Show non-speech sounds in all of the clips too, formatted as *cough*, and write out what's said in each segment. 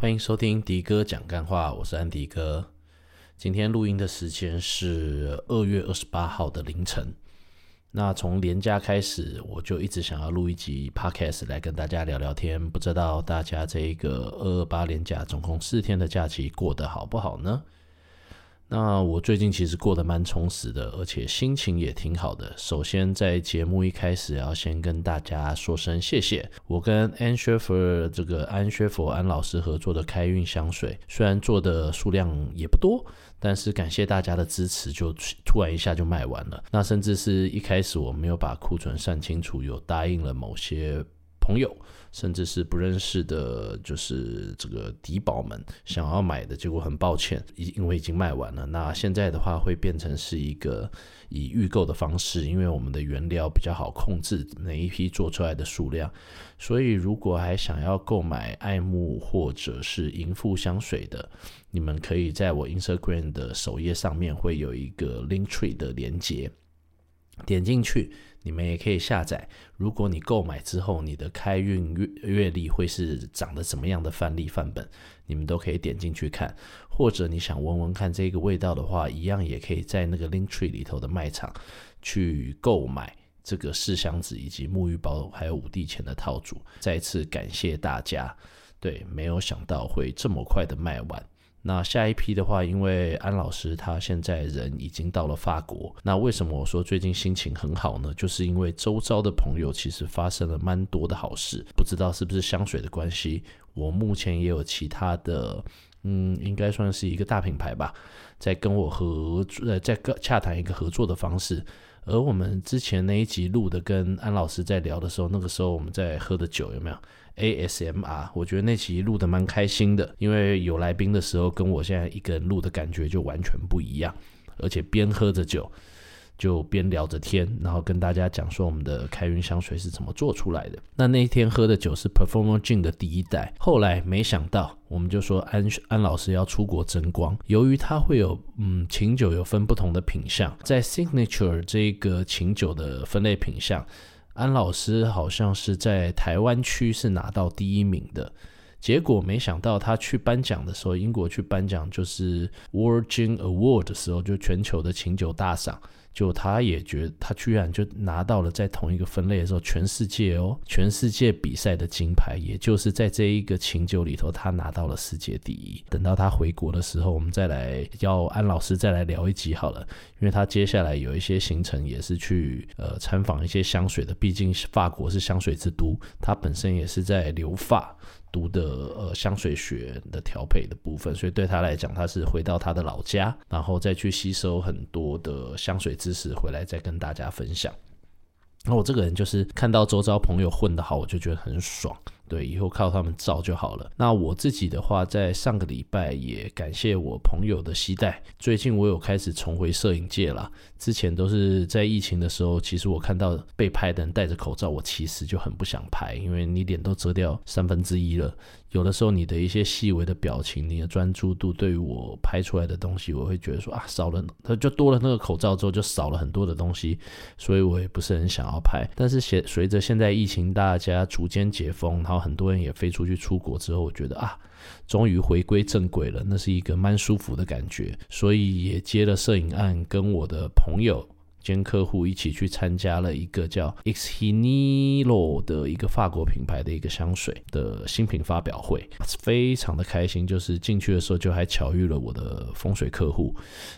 欢迎收听迪哥讲干话，我是安迪哥。今天录音的时间是二月二十八号的凌晨。那从连假开始，我就一直想要录一集 Podcast 来跟大家聊聊天。不知道大家这一个二二八连假总共四天的假期过得好不好呢？那我最近其实过得蛮充实的，而且心情也挺好的。首先，在节目一开始要先跟大家说声谢谢。我跟安薛佛这个安薛佛安老师合作的开运香水，虽然做的数量也不多，但是感谢大家的支持，就突然一下就卖完了。那甚至是一开始我没有把库存算清楚，有答应了某些朋友。甚至是不认识的，就是这个底宝们想要买的，结果很抱歉，因因为已经卖完了。那现在的话会变成是一个以预购的方式，因为我们的原料比较好控制，哪一批做出来的数量。所以如果还想要购买爱慕或者是银富香水的，你们可以在我 Instagram 的首页上面会有一个 Linktree 的连接，点进去。你们也可以下载。如果你购买之后，你的开运月月历会是长得怎么样的范例范本，你们都可以点进去看。或者你想闻闻看这个味道的话，一样也可以在那个 Linktree 里头的卖场去购买这个试香纸以及沐浴包，还有五帝钱的套组。再次感谢大家，对，没有想到会这么快的卖完。那下一批的话，因为安老师他现在人已经到了法国。那为什么我说最近心情很好呢？就是因为周遭的朋友其实发生了蛮多的好事，不知道是不是香水的关系。我目前也有其他的，嗯，应该算是一个大品牌吧，在跟我合作，呃，在洽谈一个合作的方式。而我们之前那一集录的跟安老师在聊的时候，那个时候我们在喝的酒有没有？ASMR，我觉得那期录得蛮开心的，因为有来宾的时候，跟我现在一个人录的感觉就完全不一样，而且边喝着酒，就边聊着天，然后跟大家讲说我们的开运香水是怎么做出来的。那那一天喝的酒是 Performer Gin 的第一代，后来没想到，我们就说安安老师要出国争光，由于他会有嗯琴酒有分不同的品相，在 Signature 这个琴酒的分类品相。安老师好像是在台湾区是拿到第一名的，结果没想到他去颁奖的时候，英国去颁奖就是 World Gin Award 的时候，就全球的琴酒大赏。就他也觉得，他居然就拿到了在同一个分类的时候，全世界哦，全世界比赛的金牌，也就是在这一个琴酒里头，他拿到了世界第一。等到他回国的时候，我们再来要安老师再来聊一集好了，因为他接下来有一些行程也是去呃参访一些香水的，毕竟法国是香水之都，他本身也是在留法。读的呃香水学的调配的部分，所以对他来讲，他是回到他的老家，然后再去吸收很多的香水知识回来，再跟大家分享。那我这个人就是看到周遭朋友混得好，我就觉得很爽。对，以后靠他们照就好了。那我自己的话，在上个礼拜也感谢我朋友的期待。最近我有开始重回摄影界了。之前都是在疫情的时候，其实我看到被拍的人戴着口罩，我其实就很不想拍，因为你脸都遮掉三分之一了。有的时候你的一些细微的表情，你的专注度，对于我拍出来的东西，我会觉得说啊，少了，它就多了那个口罩之后，就少了很多的东西，所以我也不是很想要拍。但是随随着现在疫情大家逐渐解封，然后很多人也飞出去出国之后，我觉得啊，终于回归正轨了，那是一个蛮舒服的感觉，所以也接了摄影案，跟我的朋友。兼客户一起去参加了一个叫 e x h i n i l o 的一个法国品牌的一个香水的新品发表会，非常的开心。就是进去的时候就还巧遇了我的风水客户，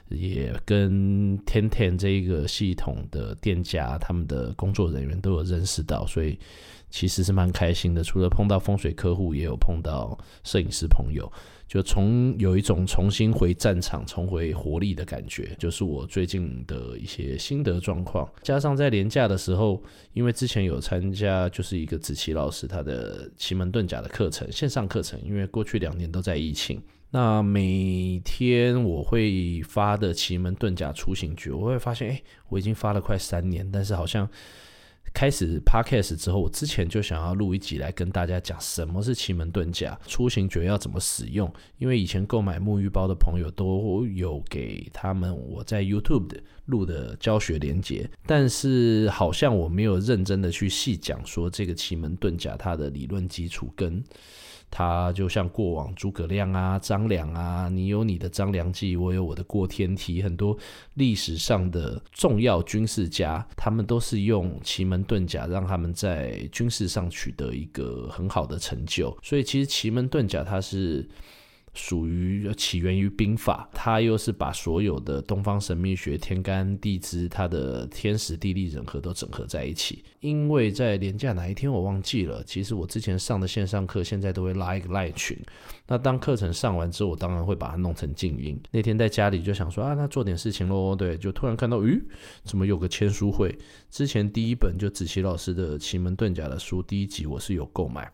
也跟 Ten Ten 这一个系统的店家他们的工作人员都有认识到，所以其实是蛮开心的。除了碰到风水客户，也有碰到摄影师朋友。就从有一种重新回战场、重回活力的感觉，就是我最近的一些心得状况。加上在连假的时候，因为之前有参加就是一个子琪老师他的奇门遁甲的课程，线上课程。因为过去两年都在疫情，那每天我会发的奇门遁甲出行局，我会发现，哎，我已经发了快三年，但是好像。开始 podcast 之后，我之前就想要录一集来跟大家讲什么是奇门遁甲，出行诀要怎么使用。因为以前购买沐浴包的朋友都有给他们我在 YouTube 的录的教学连结，但是好像我没有认真的去细讲说这个奇门遁甲它的理论基础跟它就像过往诸葛亮啊、张良啊，你有你的张良计，我有我的过天梯，很多历史上的重要军事家，他们都是用奇门遁甲让他们在军事上取得一个很好的成就。所以其实奇门遁甲它是。属于起源于兵法，它又是把所有的东方神秘学、天干地支、它的天时地利人和都整合在一起。因为在连假哪一天我忘记了，其实我之前上的线上课，现在都会拉一个赖群。那当课程上完之后，我当然会把它弄成静音。那天在家里就想说啊，那做点事情喽。对，就突然看到，咦，怎么有个签书会？之前第一本就子琪老师的奇门遁甲的书，第一集我是有购买。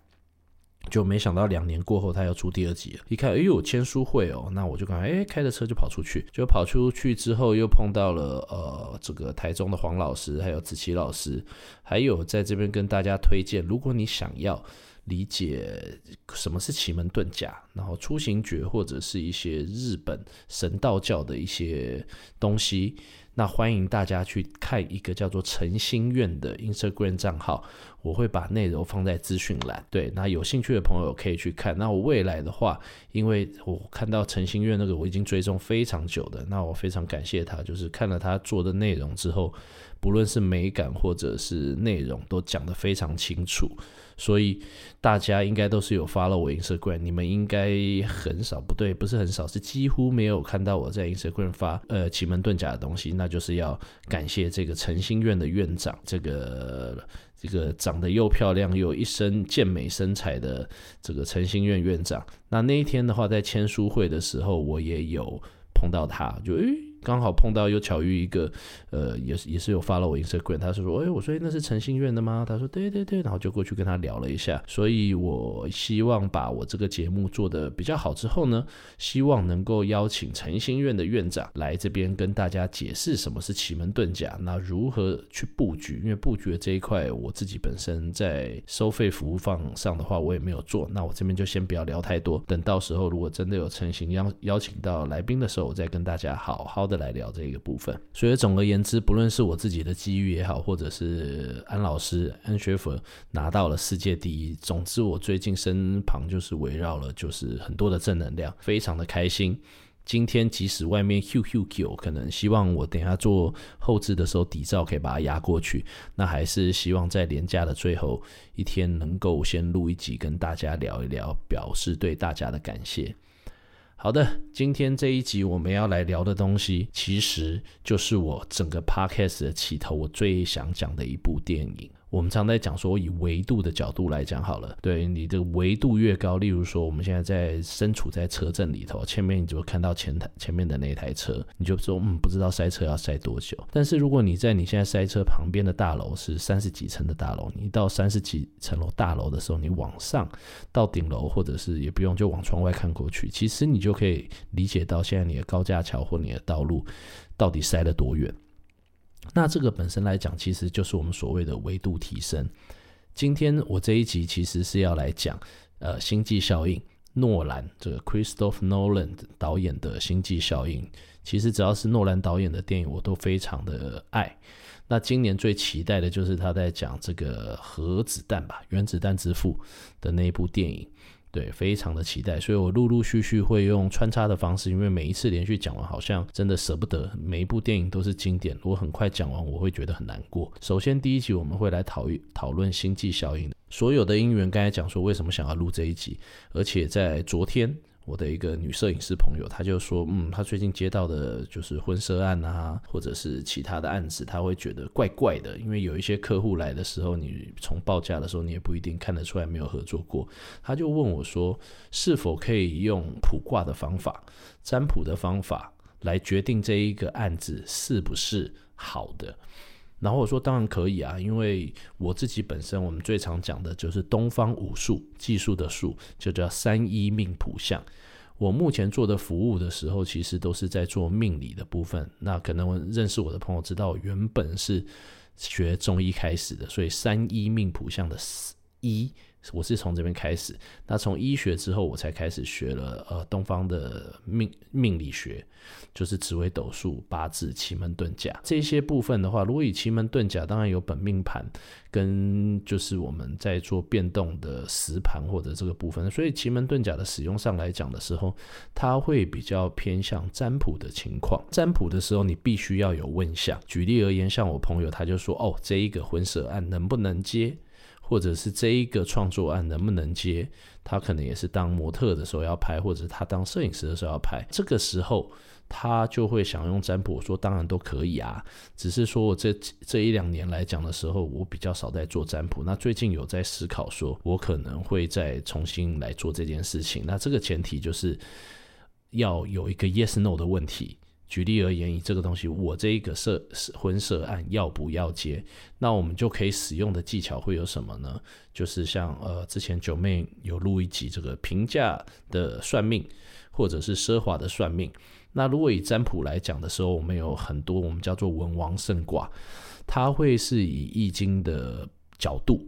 就没想到两年过后，他要出第二集了。一看，哎呦，签书会哦，那我就赶快，哎，开着车就跑出去。就跑出去之后，又碰到了呃，这个台中的黄老师，还有子琪老师，还有在这边跟大家推荐，如果你想要理解什么是奇门遁甲，然后出行诀或者是一些日本神道教的一些东西。那欢迎大家去看一个叫做诚心愿的 Instagram 账号，我会把内容放在资讯栏。对，那有兴趣的朋友可以去看。那我未来的话，因为我看到诚心愿那个我已经追踪非常久的，那我非常感谢他，就是看了他做的内容之后，不论是美感或者是内容，都讲得非常清楚。所以大家应该都是有 follow 我 Instagram，你们应该很少，不对，不是很少，是几乎没有看到我在 Instagram 发呃奇门遁甲的东西，那就是要感谢这个诚心院的院长，这个这个长得又漂亮又一身健美身材的这个诚心院院长。那那一天的话，在签书会的时候，我也有碰到他，就诶。刚好碰到又巧遇一个，呃，也是也是有发了我 Instagram，他是说，哎，我说那是诚心院的吗？他说对对对，然后就过去跟他聊了一下。所以我希望把我这个节目做得比较好之后呢，希望能够邀请诚心院的院长来这边跟大家解释什么是奇门遁甲，那如何去布局？因为布局的这一块，我自己本身在收费服务方上的话，我也没有做。那我这边就先不要聊太多，等到时候如果真的有诚心邀邀请到来宾的时候，我再跟大家好好的来聊这个部分，所以总而言之，不论是我自己的机遇也好，或者是安老师安学佛拿到了世界第一，总之我最近身旁就是围绕了就是很多的正能量，非常的开心。今天即使外面 Q Q Q，可能希望我等下做后置的时候底噪可以把它压过去，那还是希望在连假的最后一天能够先录一集跟大家聊一聊，表示对大家的感谢。好的，今天这一集我们要来聊的东西，其实就是我整个 podcast 的起头，我最想讲的一部电影。我们常在讲说，以维度的角度来讲好了，对你的维度越高，例如说我们现在在身处在车阵里头，前面你就看到前台前面的那台车，你就说嗯，不知道塞车要塞多久。但是如果你在你现在塞车旁边的大楼是三十几层的大楼，你到三十几层楼大楼的时候，你往上到顶楼，或者是也不用就往窗外看过去，其实你就可以理解到现在你的高架桥或你的道路到底塞了多远。那这个本身来讲，其实就是我们所谓的维度提升。今天我这一集其实是要来讲，呃，星际效应，诺兰这个 Christopher Nolan 导演的星际效应。其实只要是诺兰导演的电影，我都非常的爱。那今年最期待的就是他在讲这个核子弹吧，原子弹之父的那一部电影。对，非常的期待，所以我陆陆续续会用穿插的方式，因为每一次连续讲完，好像真的舍不得。每一部电影都是经典，如果很快讲完，我会觉得很难过。首先，第一集我们会来讨讨论星际效应，所有的因缘，刚才讲说为什么想要录这一集，而且在昨天。我的一个女摄影师朋友，她就说，嗯，她最近接到的就是婚纱案啊，或者是其他的案子，她会觉得怪怪的，因为有一些客户来的时候，你从报价的时候，你也不一定看得出来没有合作过。她就问我说，是否可以用卜卦的方法、占卜的方法来决定这一个案子是不是好的？然后我说当然可以啊，因为我自己本身我们最常讲的就是东方武术技术的术，就叫三一命谱相。我目前做的服务的时候，其实都是在做命理的部分。那可能认识我的朋友知道，原本是学中医开始的，所以三一命谱相的一我是从这边开始。那从医学之后，我才开始学了呃东方的命命理学，就是紫微斗数、八字、奇门遁甲这些部分的话，如果以奇门遁甲，当然有本命盘跟就是我们在做变动的时盘或者这个部分，所以奇门遁甲的使用上来讲的时候，它会比较偏向占卜的情况。占卜的时候，你必须要有问相。举例而言，像我朋友他就说，哦，这一个婚舍案能不能接？或者是这一个创作案能不能接？他可能也是当模特的时候要拍，或者是他当摄影师的时候要拍。这个时候他就会想用占卜，说当然都可以啊。只是说我这这一两年来讲的时候，我比较少在做占卜。那最近有在思考，说我可能会再重新来做这件事情。那这个前提就是要有一个 yes no 的问题。举例而言，以这个东西，我这一个摄婚摄案要不要接？那我们就可以使用的技巧会有什么呢？就是像呃，之前九妹有录一集这个平价的算命，或者是奢华的算命。那如果以占卜来讲的时候，我们有很多我们叫做文王圣卦，它会是以易经的角度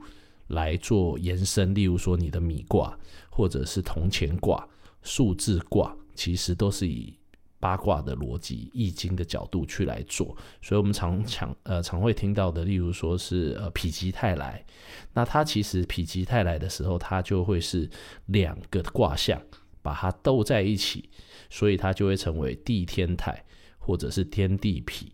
来做延伸。例如说你的米卦，或者是铜钱卦、数字卦，其实都是以。八卦的逻辑，易经的角度去来做，所以我们常常呃常会听到的，例如说是呃否极泰来，那它其实否极泰来的时候，它就会是两个卦象把它斗在一起，所以它就会成为地天泰或者是天地否。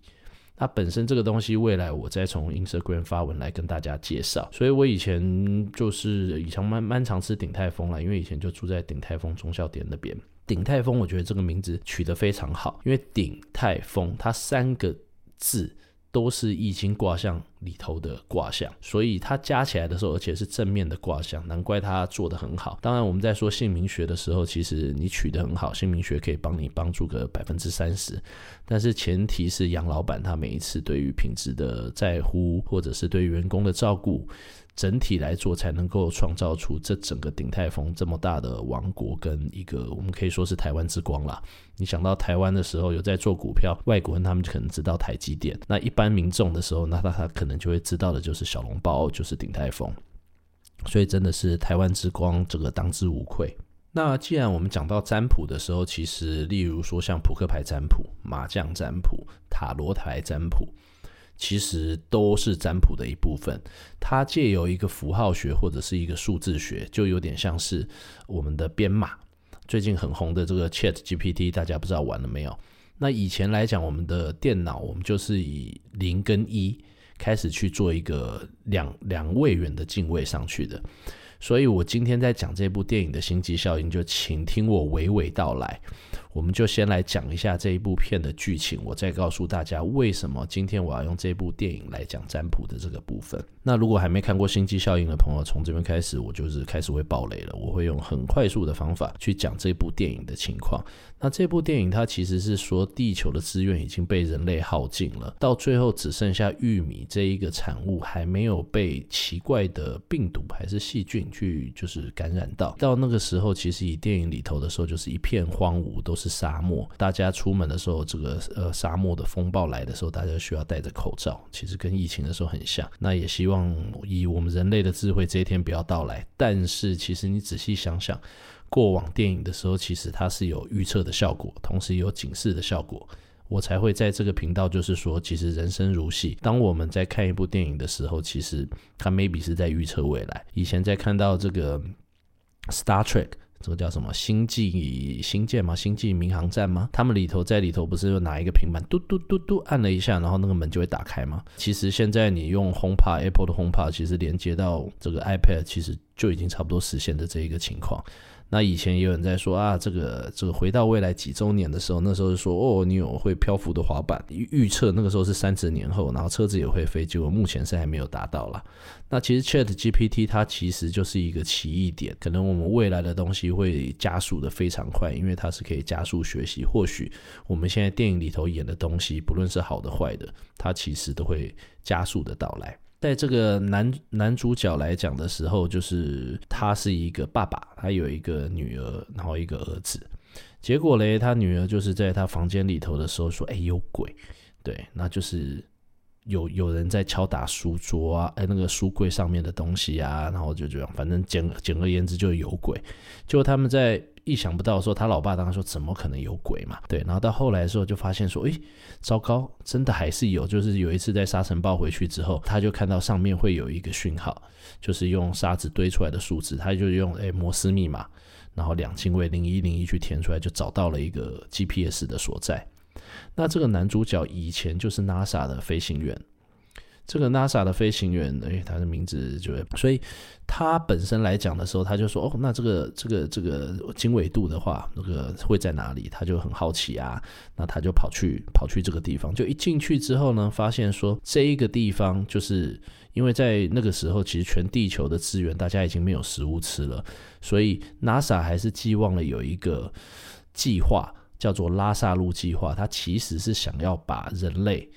那本身这个东西，未来我再从 Instagram 发文来跟大家介绍。所以我以前就是以前蛮蛮常吃鼎泰丰啦，因为以前就住在鼎泰丰忠孝店那边。鼎泰丰，我觉得这个名字取得非常好，因为鼎泰丰它三个字都是易经卦象里头的卦象，所以它加起来的时候，而且是正面的卦象，难怪它做得很好。当然，我们在说姓名学的时候，其实你取得很好，姓名学可以帮你帮助个百分之三十，但是前提是杨老板他每一次对于品质的在乎，或者是对员工的照顾。整体来做，才能够创造出这整个鼎泰丰这么大的王国，跟一个我们可以说是台湾之光啦。你想到台湾的时候，有在做股票，外国人他们可能知道台积电。那一般民众的时候，那他他可可能就会知道的就是小笼包，就是鼎泰丰。所以真的是台湾之光，这个当之无愧。那既然我们讲到占卜的时候，其实例如说像扑克牌占卜、麻将占卜、塔罗牌占卜。其实都是占卜的一部分，它借由一个符号学或者是一个数字学，就有点像是我们的编码。最近很红的这个 Chat GPT，大家不知道玩了没有？那以前来讲，我们的电脑我们就是以零跟一开始去做一个两两位元的进位上去的。所以我今天在讲这部电影的心机效应，就请听我娓娓道来。我们就先来讲一下这一部片的剧情，我再告诉大家为什么今天我要用这部电影来讲占卜的这个部分。那如果还没看过《星际效应》的朋友，从这边开始，我就是开始会爆雷了。我会用很快速的方法去讲这部电影的情况。那这部电影它其实是说，地球的资源已经被人类耗尽了，到最后只剩下玉米这一个产物还没有被奇怪的病毒还是细菌去就是感染到。到那个时候，其实以电影里头的时候，就是一片荒芜，都是。沙漠，大家出门的时候，这个呃沙漠的风暴来的时候，大家需要戴着口罩，其实跟疫情的时候很像。那也希望以我们人类的智慧，这一天不要到来。但是其实你仔细想想，过往电影的时候，其实它是有预测的效果，同时有警示的效果。我才会在这个频道，就是说，其实人生如戏。当我们在看一部电影的时候，其实它 maybe 是在预测未来。以前在看到这个 Star Trek。这个叫什么星际星舰吗？星际民航站吗？他们里头在里头不是有拿一个平板，嘟嘟嘟嘟按了一下，然后那个门就会打开吗？其实现在你用 HomePod Apple 的 HomePod，其实连接到这个 iPad，其实就已经差不多实现的这一个情况。那以前也有人在说啊，这个这个回到未来几周年的时候，那时候就说哦，你有会漂浮的滑板，预测那个时候是三十年后，然后车子也会飞，结果目前是还没有达到啦。那其实 Chat GPT 它其实就是一个奇异点，可能我们未来的东西会加速的非常快，因为它是可以加速学习。或许我们现在电影里头演的东西，不论是好的坏的，它其实都会加速的到来。在这个男男主角来讲的时候，就是他是一个爸爸，他有一个女儿，然后一个儿子。结果嘞，他女儿就是在他房间里头的时候说：“哎，有鬼。”对，那就是有有人在敲打书桌啊，哎，那个书柜上面的东西啊，然后就这样，反正简简而言之就有鬼。就他们在意想不到说，他老爸当时说怎么可能有鬼嘛？对，然后到后来的时候就发现说，哎，糟糕，真的还是有。就是有一次在沙尘暴回去之后，他就看到上面会有一个讯号，就是用沙子堆出来的数字，他就用哎摩斯密码，然后两进位零一零一去填出来，就找到了一个 GPS 的所在。那这个男主角以前就是 NASA 的飞行员，这个 NASA 的飞行员，哎，他的名字就，所以他本身来讲的时候，他就说，哦，那这个这个这个经纬度的话，那个会在哪里？他就很好奇啊，那他就跑去跑去这个地方，就一进去之后呢，发现说这一个地方，就是因为在那个时候，其实全地球的资源大家已经没有食物吃了，所以 NASA 还是寄望了有一个计划。叫做拉萨路计划，它其实是想要把人类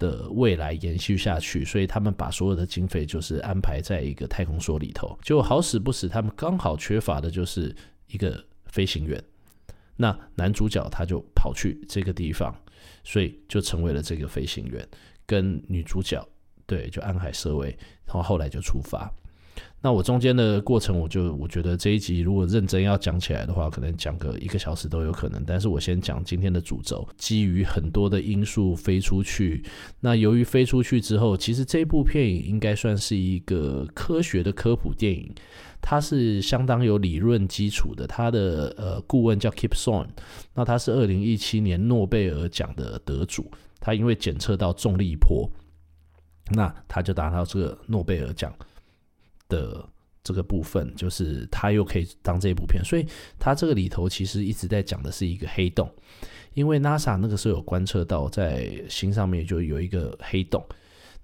的未来延续下去，所以他们把所有的经费就是安排在一个太空梭里头。就好死不死，他们刚好缺乏的就是一个飞行员。那男主角他就跑去这个地方，所以就成为了这个飞行员，跟女主角对就安海瑟薇，然后后来就出发。那我中间的过程，我就我觉得这一集如果认真要讲起来的话，可能讲个一个小时都有可能。但是我先讲今天的主轴，基于很多的因素飞出去。那由于飞出去之后，其实这部片影应该算是一个科学的科普电影，它是相当有理论基础的。它的呃顾问叫 Kip Thorne，那他是二零一七年诺贝尔奖的得主。他因为检测到重力波，那他就拿到这个诺贝尔奖。的这个部分，就是他又可以当这部片，所以他这个里头其实一直在讲的是一个黑洞，因为 NASA 那个时候有观测到在星上面就有一个黑洞，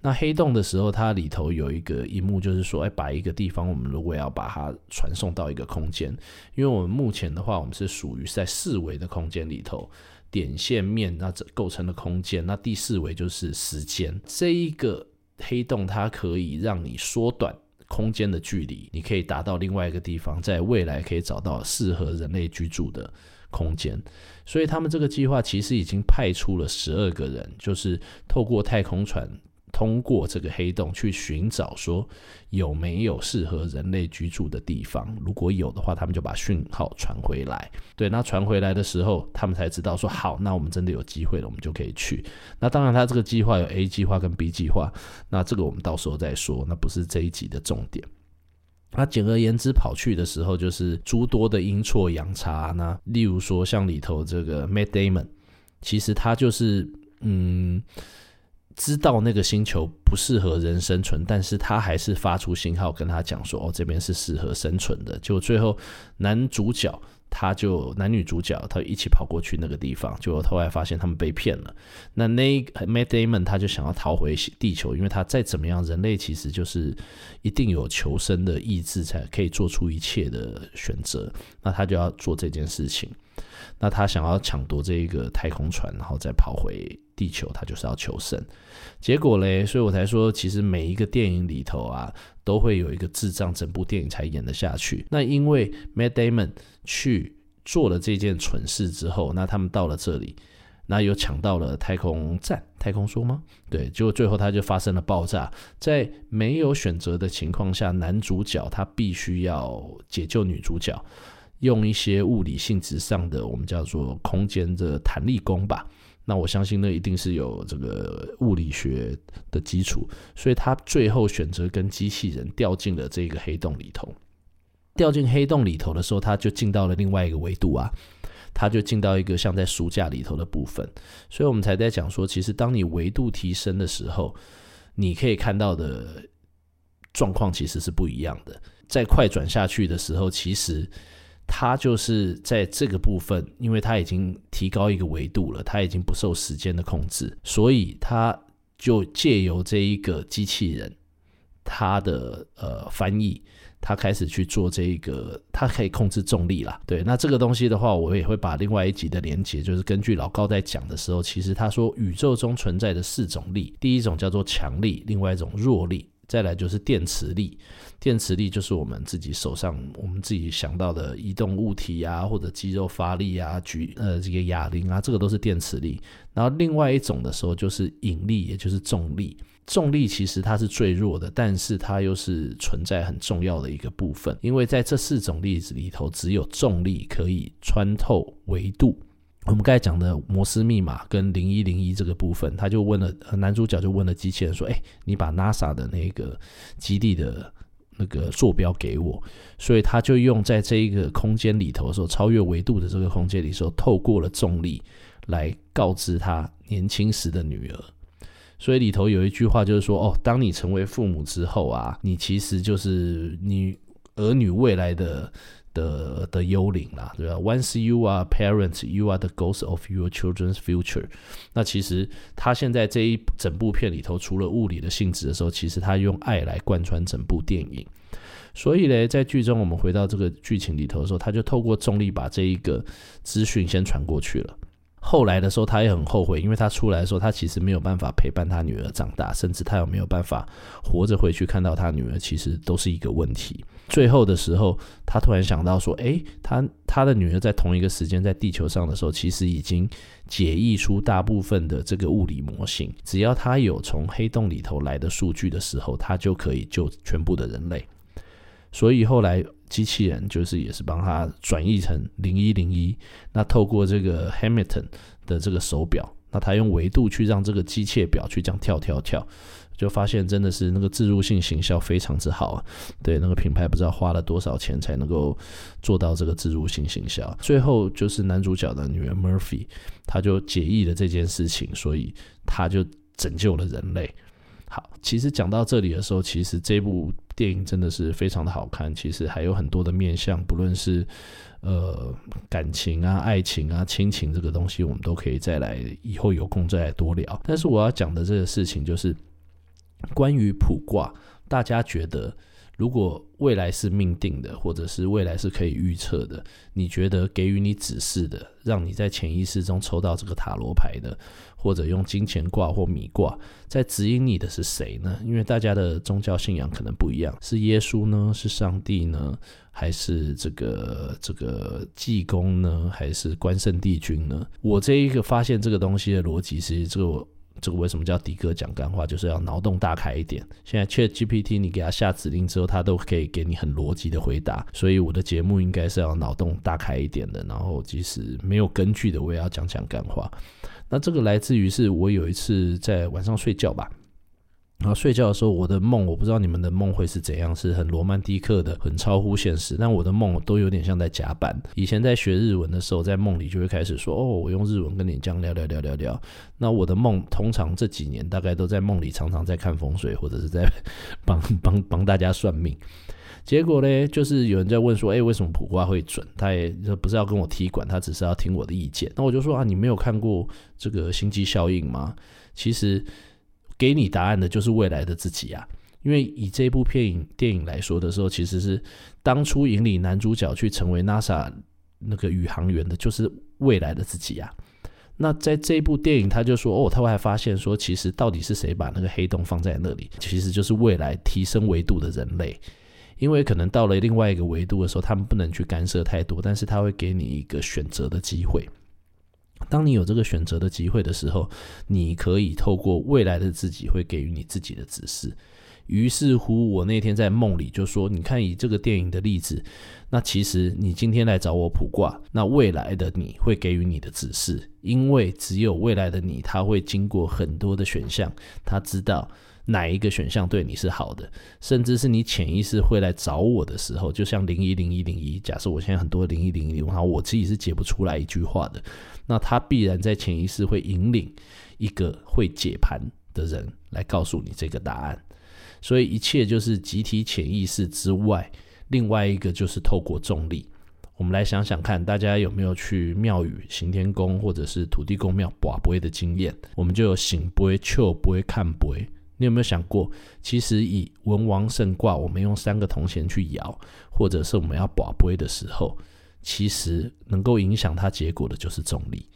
那黑洞的时候，它里头有一个一幕，就是说，哎，把一个地方，我们如果要把它传送到一个空间，因为我们目前的话，我们是属于在四维的空间里头，点线面那这构成的空间，那第四维就是时间，这一个黑洞它可以让你缩短。空间的距离，你可以达到另外一个地方，在未来可以找到适合人类居住的空间。所以他们这个计划其实已经派出了十二个人，就是透过太空船。通过这个黑洞去寻找，说有没有适合人类居住的地方。如果有的话，他们就把讯号传回来。对，那传回来的时候，他们才知道说好，那我们真的有机会了，我们就可以去。那当然，他这个计划有 A 计划跟 B 计划，那这个我们到时候再说，那不是这一集的重点。那简而言之，跑去的时候就是诸多的阴错阳差。那例如说，像里头这个 Matt Damon，其实他就是嗯。知道那个星球不适合人生存，但是他还是发出信号跟他讲说，哦，这边是适合生存的。就最后男主角他就男女主角他一起跑过去那个地方，就后来发现他们被骗了。那那 Matt Damon 他就想要逃回地球，因为他再怎么样，人类其实就是一定有求生的意志，才可以做出一切的选择。那他就要做这件事情。那他想要抢夺这一个太空船，然后再跑回地球，他就是要求生。结果嘞，所以我才说，其实每一个电影里头啊，都会有一个智障，整部电影才演得下去。那因为 Matt Damon 去做了这件蠢事之后，那他们到了这里，那又抢到了太空站，太空梭吗？对，结果最后他就发生了爆炸。在没有选择的情况下，男主角他必须要解救女主角。用一些物理性质上的，我们叫做空间的弹力弓吧。那我相信那一定是有这个物理学的基础，所以他最后选择跟机器人掉进了这个黑洞里头。掉进黑洞里头的时候，他就进到了另外一个维度啊，他就进到一个像在书架里头的部分。所以我们才在讲说，其实当你维度提升的时候，你可以看到的状况其实是不一样的。在快转下去的时候，其实。他就是在这个部分，因为他已经提高一个维度了，他已经不受时间的控制，所以他就借由这一个机器人，他的呃翻译，他开始去做这一个，他可以控制重力啦。对，那这个东西的话，我也会把另外一集的连结，就是根据老高在讲的时候，其实他说宇宙中存在的四种力，第一种叫做强力，另外一种弱力。再来就是电磁力，电磁力就是我们自己手上我们自己想到的移动物体啊，或者肌肉发力啊，举呃这个哑铃啊，这个都是电磁力。然后另外一种的时候就是引力，也就是重力。重力其实它是最弱的，但是它又是存在很重要的一个部分，因为在这四种粒子里头，只有重力可以穿透维度。我们刚才讲的摩斯密码跟零一零一这个部分，他就问了男主角就问了机器人说：“哎，你把 NASA 的那个基地的那个坐标给我。”所以他就用在这一个空间里头的时候，超越维度的这个空间里时候，透过了重力来告知他年轻时的女儿。所以里头有一句话就是说：“哦，当你成为父母之后啊，你其实就是你儿女未来的。”的的幽灵啦，对吧？Once you are parents, you are the ghost of your children's future。那其实他现在这一整部片里头，除了物理的性质的时候，其实他用爱来贯穿整部电影。所以呢，在剧中我们回到这个剧情里头的时候，他就透过重力把这一个资讯先传过去了。后来的时候，他也很后悔，因为他出来的时候，他其实没有办法陪伴他女儿长大，甚至他有没有办法活着回去看到他女儿，其实都是一个问题。最后的时候，他突然想到说：“诶，他他的女儿在同一个时间在地球上的时候，其实已经解译出大部分的这个物理模型。只要他有从黑洞里头来的数据的时候，他就可以救全部的人类。所以后来。”机器人就是也是帮他转译成零一零一，那透过这个 Hamilton 的这个手表，那他用维度去让这个机械表去这样跳跳跳，就发现真的是那个置入性行销非常之好啊。对，那个品牌不知道花了多少钱才能够做到这个置入性行销。最后就是男主角的女儿 Murphy，他就解译了这件事情，所以他就拯救了人类。好，其实讲到这里的时候，其实这部电影真的是非常的好看。其实还有很多的面向，不论是呃感情啊、爱情啊、亲情这个东西，我们都可以再来以后有空再来多聊。但是我要讲的这个事情，就是关于卜卦，大家觉得？如果未来是命定的，或者是未来是可以预测的，你觉得给予你指示的，让你在潜意识中抽到这个塔罗牌的，或者用金钱卦或米卦在指引你的是谁呢？因为大家的宗教信仰可能不一样，是耶稣呢？是上帝呢？还是这个这个济公呢？还是关圣帝君呢？我这一个发现这个东西的逻辑是这个。这个为什么叫迪哥讲干话？就是要脑洞大开一点。现在 ChatGPT 你给他下指令之后，他都可以给你很逻辑的回答。所以我的节目应该是要脑洞大开一点的。然后即使没有根据的，我也要讲讲干话。那这个来自于是我有一次在晚上睡觉吧。然后睡觉的时候，我的梦我不知道你们的梦会是怎样，是很罗曼蒂克的，很超乎现实。但我的梦都有点像在甲板。以前在学日文的时候，在梦里就会开始说：“哦，我用日文跟你这样聊聊聊聊聊。”那我的梦通常这几年大概都在梦里，常常在看风水，或者是在 *laughs* 帮帮帮大家算命。结果呢，就是有人在问说：“哎，为什么卜卦会准？”他也不是要跟我踢馆，他只是要听我的意见。那我就说：“啊，你没有看过这个星际效应吗？”其实。给你答案的就是未来的自己啊！因为以这部电影电影来说的时候，其实是当初引领男主角去成为 NASA 那个宇航员的，就是未来的自己啊。那在这部电影，他就说哦，他会还发现说，其实到底是谁把那个黑洞放在那里？其实就是未来提升维度的人类，因为可能到了另外一个维度的时候，他们不能去干涉太多，但是他会给你一个选择的机会。当你有这个选择的机会的时候，你可以透过未来的自己会给予你自己的指示。于是乎，我那天在梦里就说：“你看，以这个电影的例子，那其实你今天来找我卜卦，那未来的你会给予你的指示，因为只有未来的你，他会经过很多的选项，他知道。”哪一个选项对你是好的，甚至是你潜意识会来找我的时候，就像零一零一零一，假设我现在很多零一零一零一，然后我自己是解不出来一句话的，那他必然在潜意识会引领一个会解盘的人来告诉你这个答案。所以一切就是集体潜意识之外，另外一个就是透过重力。我们来想想看，大家有没有去庙宇、行天宫或者是土地公庙跋杯的经验？我们就有醒杯、笑杯、看杯。你有没有想过，其实以文王胜卦，我们用三个铜钱去摇，或者是我们要跋杯的时候，其实能够影响它结果的就是重力。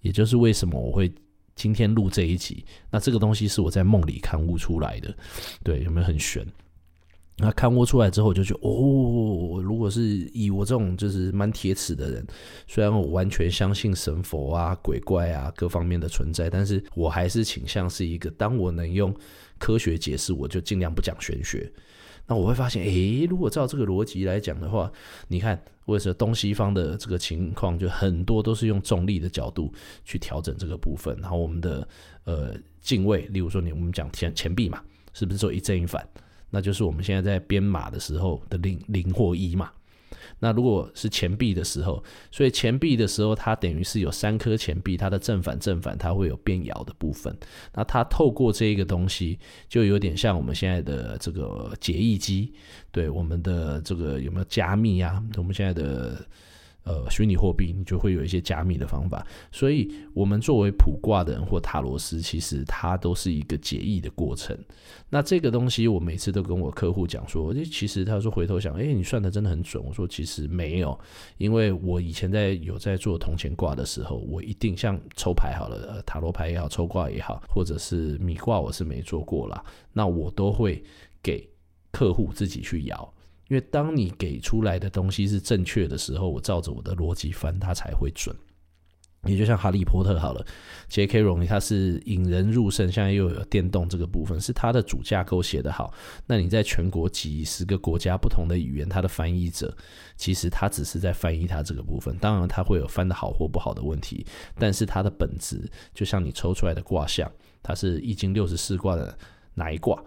也就是为什么我会今天录这一集，那这个东西是我在梦里看悟出来的，对，有没有很玄？那看悟出来之后，我就觉得哦，如果是以我这种就是蛮铁齿的人，虽然我完全相信神佛啊、鬼怪啊各方面的存在，但是我还是倾向是一个，当我能用科学解释，我就尽量不讲玄学。那我会发现，诶，如果照这个逻辑来讲的话，你看，为什么东西方的这个情况，就很多都是用重力的角度去调整这个部分，然后我们的呃进位，例如说你我们讲钱钱币嘛，是不是说一正一反？那就是我们现在在编码的时候的零零或一嘛。那如果是钱币的时候，所以钱币的时候，它等于是有三颗钱币，它的正反正反，它会有变摇的部分。那它透过这一个东西，就有点像我们现在的这个解译机，对我们的这个有没有加密啊？我们现在的。呃，虚拟货币你就会有一些加密的方法，所以我们作为普卦的人或塔罗师，其实它都是一个解译的过程。那这个东西，我每次都跟我客户讲说，其实他说回头想，哎，你算的真的很准。我说其实没有，因为我以前在有在做铜钱卦的时候，我一定像抽牌好了，塔罗牌也好，抽卦也好，或者是米卦，我是没做过啦。那我都会给客户自己去摇。因为当你给出来的东西是正确的时候，我照着我的逻辑翻，它才会准。也就像哈利波特好了，J.K. 罗琳他是引人入胜，现在又有电动这个部分，是他的主架构写得好。那你在全国几十个国家不同的语言，他的翻译者其实他只是在翻译他这个部分。当然他会有翻得好或不好的问题，但是他的本质就像你抽出来的卦象，它是易经六十四卦的哪一卦？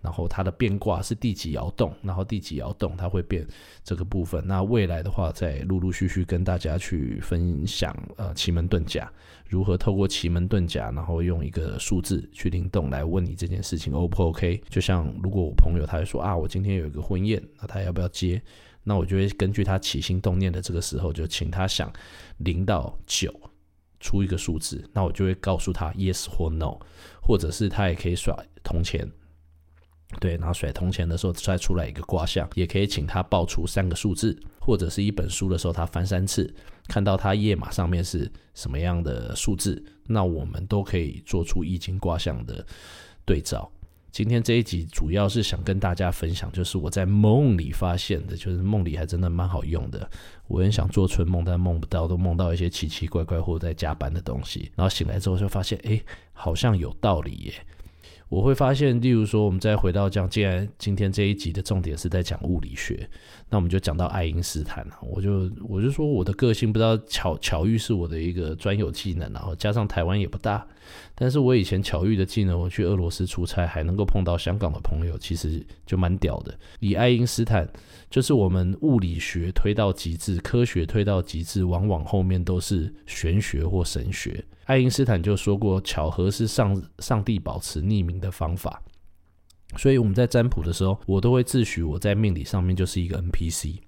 然后它的变卦是第几爻动，然后第几爻动，它会变这个部分。那未来的话，再陆陆续续跟大家去分享，呃，奇门遁甲如何透过奇门遁甲，然后用一个数字去灵动来问你这件事情 O 不 OK？就像如果我朋友他会说啊，我今天有一个婚宴，那他要不要接？那我就会根据他起心动念的这个时候，就请他想零到九出一个数字，那我就会告诉他 Yes 或 No，或者是他也可以耍铜钱。对，然后甩铜钱的时候再出来一个卦象，也可以请他报出三个数字，或者是一本书的时候他翻三次，看到他页码上面是什么样的数字，那我们都可以做出易经卦象的对照。今天这一集主要是想跟大家分享，就是我在梦里发现的，就是梦里还真的蛮好用的。我很想做春梦，但梦不到，都梦到一些奇奇怪怪或者在加班的东西，然后醒来之后就发现，哎，好像有道理耶。我会发现，例如说，我们再回到这样，既然今天这一集的重点是在讲物理学，那我们就讲到爱因斯坦了。我就我就说，我的个性不知道巧巧遇是我的一个专有技能，然后加上台湾也不大，但是我以前巧遇的技能，我去俄罗斯出差还能够碰到香港的朋友，其实就蛮屌的。以爱因斯坦，就是我们物理学推到极致，科学推到极致，往往后面都是玄学或神学。爱因斯坦就说过，巧合是上上帝保持匿名的方法。所以我们在占卜的时候，我都会自诩我在命理上面就是一个 NPC。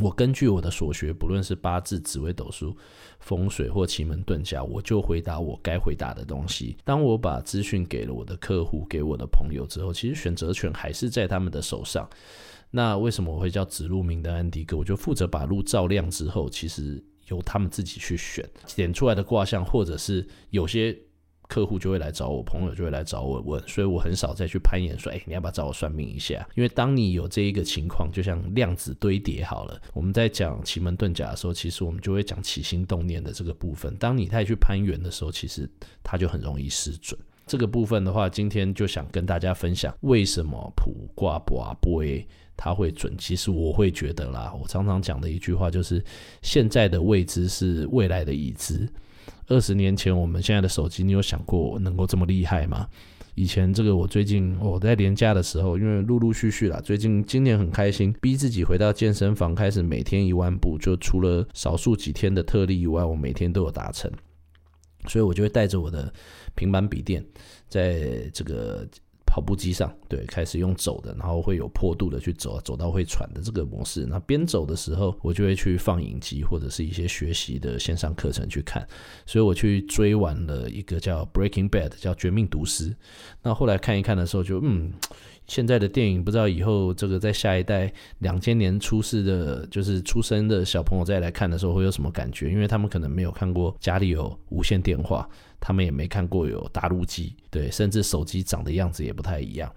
我根据我的所学，不论是八字、紫微斗数、风水或奇门遁甲，我就回答我该回答的东西。当我把资讯给了我的客户、给我的朋友之后，其实选择权还是在他们的手上。那为什么我会叫指路明灯安迪哥？我就负责把路照亮之后，其实。由他们自己去选点出来的卦象，或者是有些客户就会来找我，朋友就会来找我问，所以我很少再去攀岩说，哎，你要不要找我算命一下？因为当你有这一个情况，就像量子堆叠好了，我们在讲奇门遁甲的时候，其实我们就会讲起心动念的这个部分。当你太去攀援的时候，其实它就很容易失准。这个部分的话，今天就想跟大家分享为什么卜卦卜卦它会准。其实我会觉得啦，我常常讲的一句话就是：现在的未知是未来的已知。二十年前我们现在的手机，你有想过能够这么厉害吗？以前这个我最近我在廉价的时候，因为陆陆续续啦，最近今年很开心，逼自己回到健身房，开始每天一万步，就除了少数几天的特例以外，我每天都有达成。所以我就会带着我的平板笔电，在这个跑步机上，对，开始用走的，然后会有坡度的去走，走到会喘的这个模式。那边走的时候，我就会去放影集或者是一些学习的线上课程去看。所以我去追完了一个叫《Breaking Bad》，叫《绝命毒师》。那后来看一看的时候就，就嗯。现在的电影，不知道以后这个在下一代两千年出世的，就是出生的小朋友再来看的时候会有什么感觉？因为他们可能没有看过家里有无线电话，他们也没看过有大陆机，对，甚至手机长的样子也不太一样。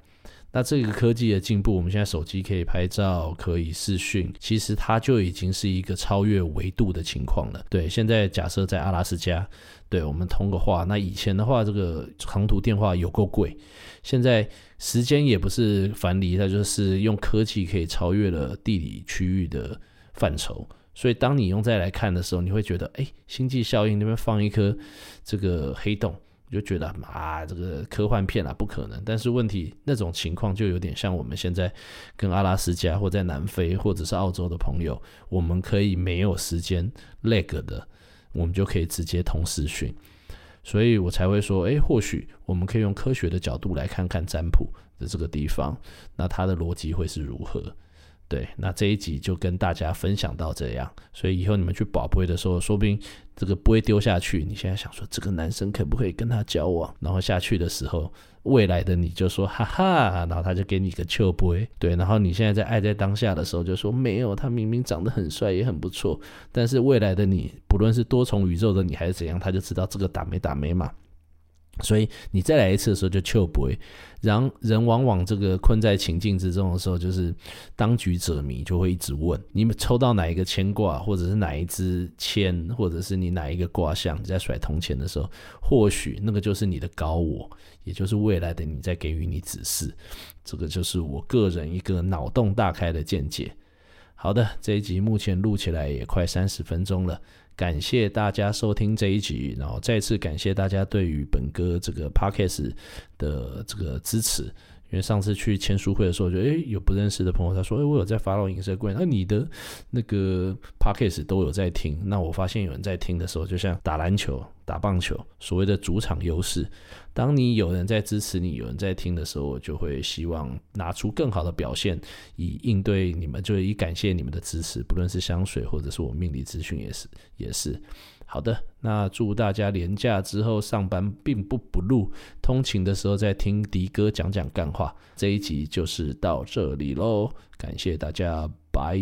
那这个科技的进步，我们现在手机可以拍照，可以视讯，其实它就已经是一个超越维度的情况了。对，现在假设在阿拉斯加，对我们通个话，那以前的话，这个长途电话有够贵，现在时间也不是樊篱，它就是用科技可以超越了地理区域的范畴。所以当你用再来看的时候，你会觉得，哎，星际效应那边放一颗这个黑洞。你就觉得啊，这个科幻片啊，不可能。但是问题那种情况就有点像我们现在跟阿拉斯加或在南非或者是澳洲的朋友，我们可以没有时间 lag 的，我们就可以直接同时讯。所以我才会说，诶，或许我们可以用科学的角度来看看占卜的这个地方，那它的逻辑会是如何？对，那这一集就跟大家分享到这样，所以以后你们去宝贝的时候，说不定这个不会丢下去。你现在想说这个男生可不可以跟他交往？然后下去的时候，未来的你就说哈哈，然后他就给你个秋杯。对，然后你现在在爱在当下的时候就说没有，他明明长得很帅也很不错，但是未来的你，不论是多重宇宙的你还是怎样，他就知道这个打没打没嘛。所以你再来一次的时候就糗不会，然人往往这个困在情境之中的时候，就是当局者迷，就会一直问你们抽到哪一个牵挂，或者是哪一支签，或者是你哪一个卦象，你在甩铜钱的时候，或许那个就是你的高我，也就是未来的你在给予你指示。这个就是我个人一个脑洞大开的见解。好的，这一集目前录起来也快三十分钟了。感谢大家收听这一集，然后再次感谢大家对于本哥这个 Podcast 的这个支持。因为上次去签书会的时候，就诶有不认识的朋友，他说诶我有在 follow 影射柜，那你的那个 podcast 都有在听。那我发现有人在听的时候，就像打篮球、打棒球，所谓的主场优势。当你有人在支持你，有人在听的时候，我就会希望拿出更好的表现，以应对你们，就以感谢你们的支持。不论是香水，或者是我命理资讯，也是也是。好的，那祝大家连假之后上班并不不录，通勤的时候再听迪哥讲讲干话。这一集就是到这里喽，感谢大家，拜。